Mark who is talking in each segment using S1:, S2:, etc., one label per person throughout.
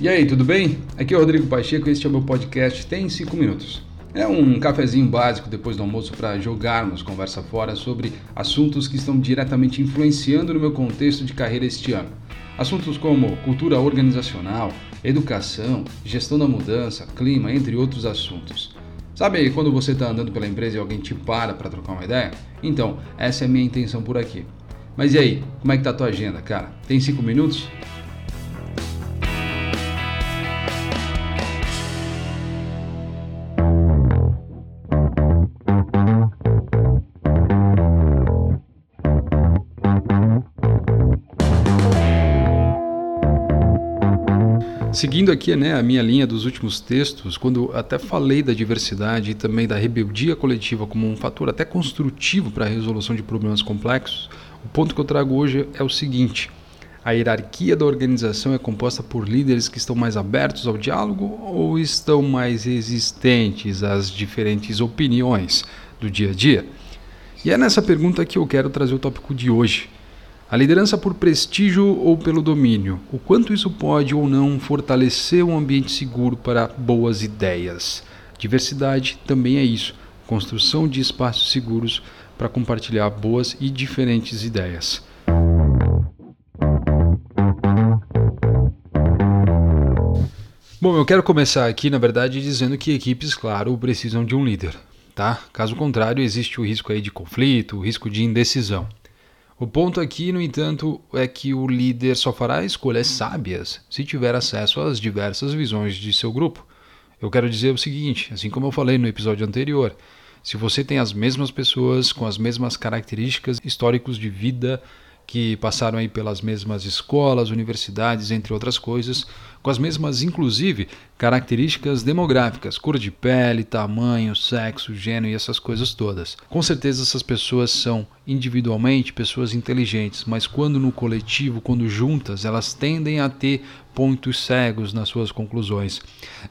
S1: E aí, tudo bem? Aqui é o Rodrigo Pacheco e este é o meu podcast Tem 5 Minutos. É um cafezinho básico depois do almoço para jogarmos conversa fora sobre assuntos que estão diretamente influenciando no meu contexto de carreira este ano. Assuntos como cultura organizacional, educação, gestão da mudança, clima, entre outros assuntos. Sabe quando você está andando pela empresa e alguém te para para trocar uma ideia? Então, essa é a minha intenção por aqui. Mas e aí, como é que tá a tua agenda, cara? Tem 5 minutos? Seguindo aqui né, a minha linha dos últimos textos, quando até falei da diversidade e também da rebeldia coletiva como um fator até construtivo para a resolução de problemas complexos, o ponto que eu trago hoje é o seguinte: a hierarquia da organização é composta por líderes que estão mais abertos ao diálogo ou estão mais resistentes às diferentes opiniões do dia a dia? E é nessa pergunta que eu quero trazer o tópico de hoje a liderança por prestígio ou pelo domínio? O quanto isso pode ou não fortalecer um ambiente seguro para boas ideias? Diversidade também é isso construção de espaços seguros para compartilhar boas e diferentes ideias. Bom, eu quero começar aqui, na verdade, dizendo que equipes, claro, precisam de um líder, tá? Caso contrário, existe o risco aí de conflito, o risco de indecisão. O ponto aqui, no entanto, é que o líder só fará escolhas sábias se tiver acesso às diversas visões de seu grupo. Eu quero dizer o seguinte, assim como eu falei no episódio anterior, se você tem as mesmas pessoas com as mesmas características históricos de vida, que passaram aí pelas mesmas escolas, universidades, entre outras coisas, com as mesmas, inclusive, características demográficas, cor de pele, tamanho, sexo, gênero e essas coisas todas. Com certeza essas pessoas são individualmente pessoas inteligentes, mas quando no coletivo, quando juntas, elas tendem a ter pontos cegos nas suas conclusões.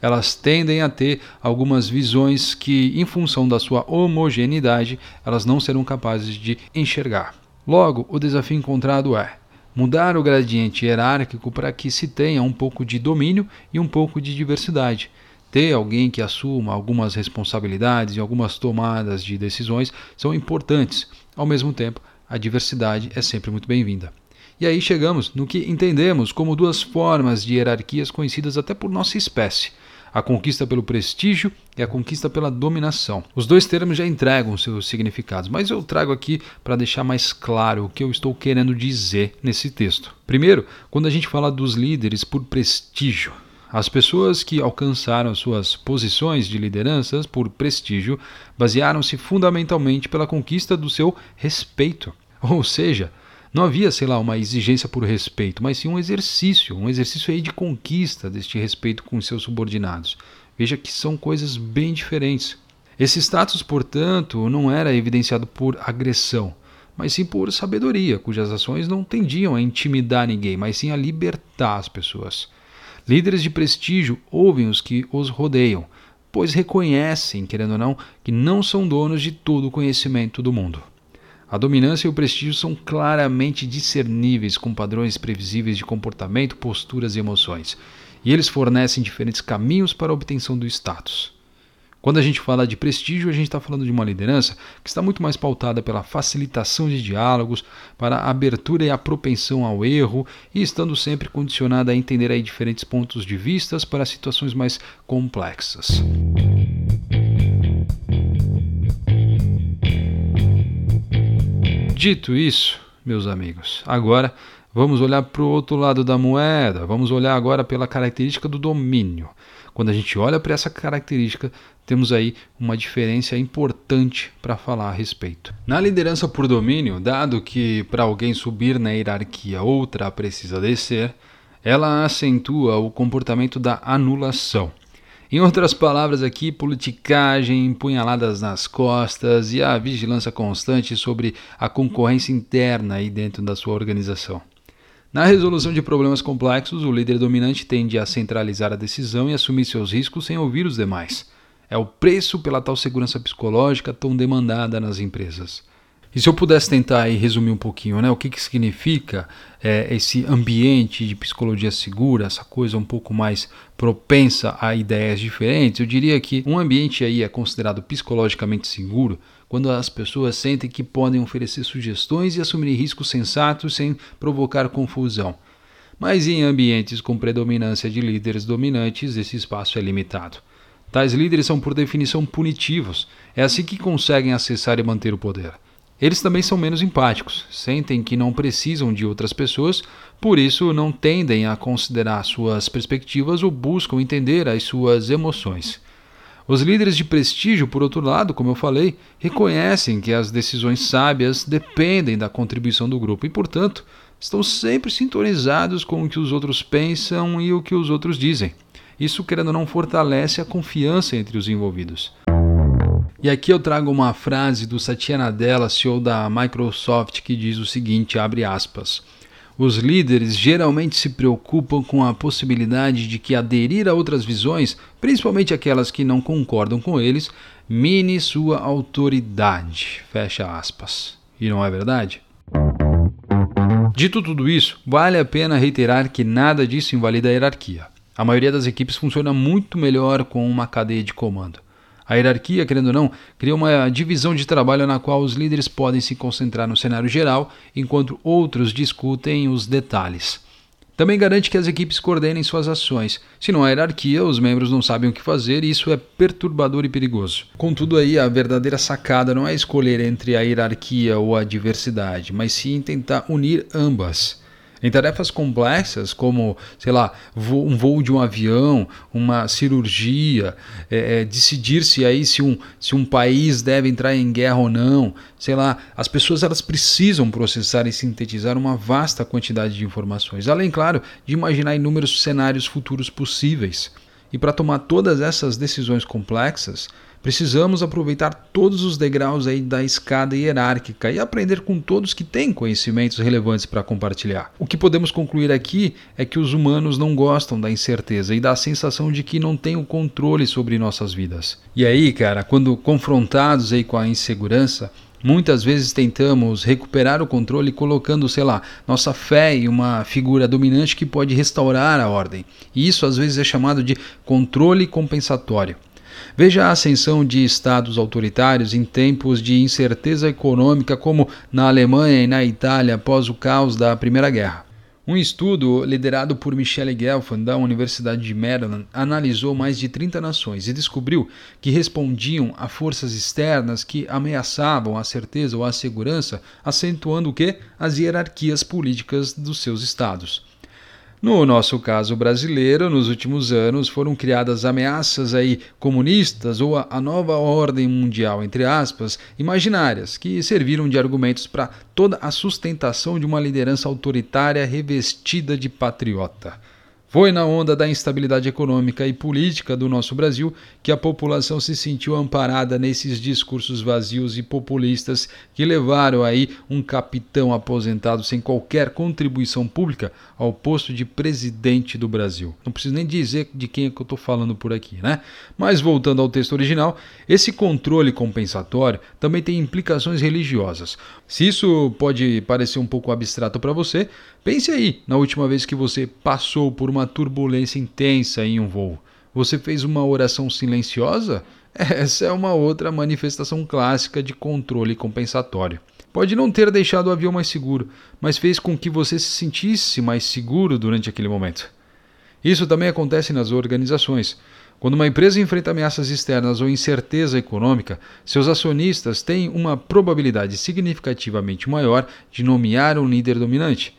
S1: Elas tendem a ter algumas visões que, em função da sua homogeneidade, elas não serão capazes de enxergar. Logo, o desafio encontrado é mudar o gradiente hierárquico para que se tenha um pouco de domínio e um pouco de diversidade. Ter alguém que assuma algumas responsabilidades e algumas tomadas de decisões são importantes. Ao mesmo tempo, a diversidade é sempre muito bem-vinda. E aí chegamos no que entendemos como duas formas de hierarquias conhecidas até por nossa espécie a conquista pelo prestígio e a conquista pela dominação. Os dois termos já entregam seus significados, mas eu trago aqui para deixar mais claro o que eu estou querendo dizer nesse texto. Primeiro, quando a gente fala dos líderes por prestígio, as pessoas que alcançaram suas posições de lideranças por prestígio basearam-se fundamentalmente pela conquista do seu respeito. Ou seja, não havia, sei lá, uma exigência por respeito, mas sim um exercício, um exercício aí de conquista deste respeito com seus subordinados. Veja que são coisas bem diferentes. Esse status, portanto, não era evidenciado por agressão, mas sim por sabedoria, cujas ações não tendiam a intimidar ninguém, mas sim a libertar as pessoas. Líderes de prestígio ouvem os que os rodeiam, pois reconhecem, querendo ou não, que não são donos de todo o conhecimento do mundo. A dominância e o prestígio são claramente discerníveis com padrões previsíveis de comportamento, posturas e emoções, e eles fornecem diferentes caminhos para a obtenção do status. Quando a gente fala de prestígio, a gente está falando de uma liderança que está muito mais pautada pela facilitação de diálogos, para a abertura e a propensão ao erro, e estando sempre condicionada a entender aí diferentes pontos de vistas para situações mais complexas. Dito isso, meus amigos, agora vamos olhar para o outro lado da moeda, vamos olhar agora pela característica do domínio. Quando a gente olha para essa característica, temos aí uma diferença importante para falar a respeito. Na liderança por domínio, dado que para alguém subir na hierarquia outra precisa descer, ela acentua o comportamento da anulação. Em outras palavras aqui, politicagem, punhaladas nas costas e a vigilância constante sobre a concorrência interna aí dentro da sua organização. Na resolução de problemas complexos, o líder dominante tende a centralizar a decisão e assumir seus riscos sem ouvir os demais. É o preço pela tal segurança psicológica tão demandada nas empresas. E se eu pudesse tentar resumir um pouquinho, né, o que, que significa é, esse ambiente de psicologia segura, essa coisa um pouco mais propensa a ideias diferentes, eu diria que um ambiente aí é considerado psicologicamente seguro quando as pessoas sentem que podem oferecer sugestões e assumir riscos sensatos sem provocar confusão. Mas em ambientes com predominância de líderes dominantes, esse espaço é limitado. Tais líderes são, por definição, punitivos. É assim que conseguem acessar e manter o poder. Eles também são menos empáticos, sentem que não precisam de outras pessoas, por isso não tendem a considerar suas perspectivas ou buscam entender as suas emoções. Os líderes de prestígio, por outro lado, como eu falei, reconhecem que as decisões sábias dependem da contribuição do grupo e, portanto, estão sempre sintonizados com o que os outros pensam e o que os outros dizem. Isso, querendo ou não, fortalece a confiança entre os envolvidos. E aqui eu trago uma frase do Satya Nadella, CEO da Microsoft, que diz o seguinte, abre aspas: os líderes geralmente se preocupam com a possibilidade de que aderir a outras visões, principalmente aquelas que não concordam com eles, mine sua autoridade. Fecha aspas. E não é verdade? Dito tudo isso, vale a pena reiterar que nada disso invalida a hierarquia. A maioria das equipes funciona muito melhor com uma cadeia de comando. A hierarquia, querendo ou não, cria uma divisão de trabalho na qual os líderes podem se concentrar no cenário geral, enquanto outros discutem os detalhes. Também garante que as equipes coordenem suas ações. Se não há hierarquia, os membros não sabem o que fazer e isso é perturbador e perigoso. Contudo, aí a verdadeira sacada não é escolher entre a hierarquia ou a diversidade, mas sim tentar unir ambas. Em tarefas complexas, como, sei lá, um voo de um avião, uma cirurgia, é, é, decidir se aí se um, se um país deve entrar em guerra ou não, sei lá, as pessoas elas precisam processar e sintetizar uma vasta quantidade de informações, além, claro, de imaginar inúmeros cenários futuros possíveis. E para tomar todas essas decisões complexas, Precisamos aproveitar todos os degraus aí da escada hierárquica e aprender com todos que têm conhecimentos relevantes para compartilhar. O que podemos concluir aqui é que os humanos não gostam da incerteza e da sensação de que não têm o controle sobre nossas vidas. E aí, cara, quando confrontados aí com a insegurança, Muitas vezes tentamos recuperar o controle colocando, sei lá, nossa fé em uma figura dominante que pode restaurar a ordem. E isso às vezes é chamado de controle compensatório. Veja a ascensão de estados autoritários em tempos de incerteza econômica, como na Alemanha e na Itália após o caos da Primeira Guerra. Um estudo liderado por Michelle Gelfand, da Universidade de Maryland, analisou mais de 30 nações e descobriu que respondiam a forças externas que ameaçavam a certeza ou a segurança, acentuando o que? As hierarquias políticas dos seus estados. No nosso caso brasileiro, nos últimos anos foram criadas ameaças aí comunistas ou a, a nova ordem mundial, entre aspas, imaginárias, que serviram de argumentos para toda a sustentação de uma liderança autoritária revestida de patriota. Foi na onda da instabilidade econômica e política do nosso Brasil que a população se sentiu amparada nesses discursos vazios e populistas que levaram aí um capitão aposentado sem qualquer contribuição pública ao posto de presidente do Brasil. Não preciso nem dizer de quem é que eu estou falando por aqui, né? Mas voltando ao texto original, esse controle compensatório também tem implicações religiosas. Se isso pode parecer um pouco abstrato para você, pense aí na última vez que você passou por uma uma turbulência intensa em um voo. Você fez uma oração silenciosa? Essa é uma outra manifestação clássica de controle compensatório. Pode não ter deixado o avião mais seguro, mas fez com que você se sentisse mais seguro durante aquele momento. Isso também acontece nas organizações. Quando uma empresa enfrenta ameaças externas ou incerteza econômica, seus acionistas têm uma probabilidade significativamente maior de nomear um líder dominante.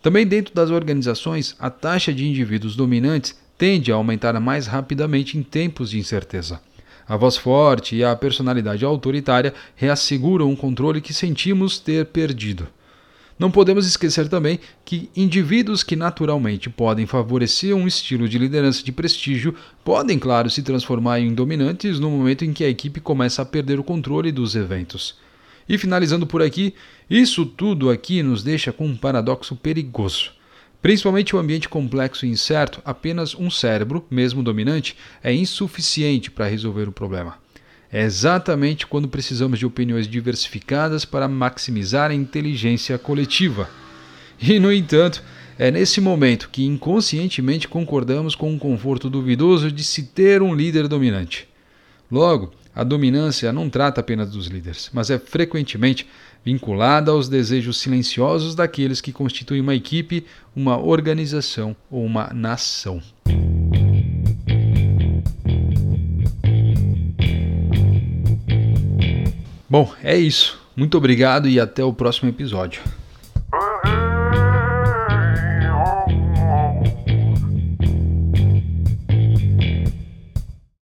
S1: Também dentro das organizações, a taxa de indivíduos dominantes tende a aumentar mais rapidamente em tempos de incerteza. A voz forte e a personalidade autoritária reasseguram um controle que sentimos ter perdido. Não podemos esquecer também que indivíduos que naturalmente podem favorecer um estilo de liderança de prestígio podem, claro, se transformar em dominantes no momento em que a equipe começa a perder o controle dos eventos. E finalizando por aqui, isso tudo aqui nos deixa com um paradoxo perigoso. Principalmente o ambiente complexo e incerto, apenas um cérebro, mesmo dominante, é insuficiente para resolver o problema. É exatamente quando precisamos de opiniões diversificadas para maximizar a inteligência coletiva. E, no entanto, é nesse momento que inconscientemente concordamos com um conforto duvidoso de se ter um líder dominante. Logo, a dominância não trata apenas dos líderes, mas é frequentemente vinculada aos desejos silenciosos daqueles que constituem uma equipe, uma organização ou uma nação. Bom, é isso. Muito obrigado e até o próximo episódio.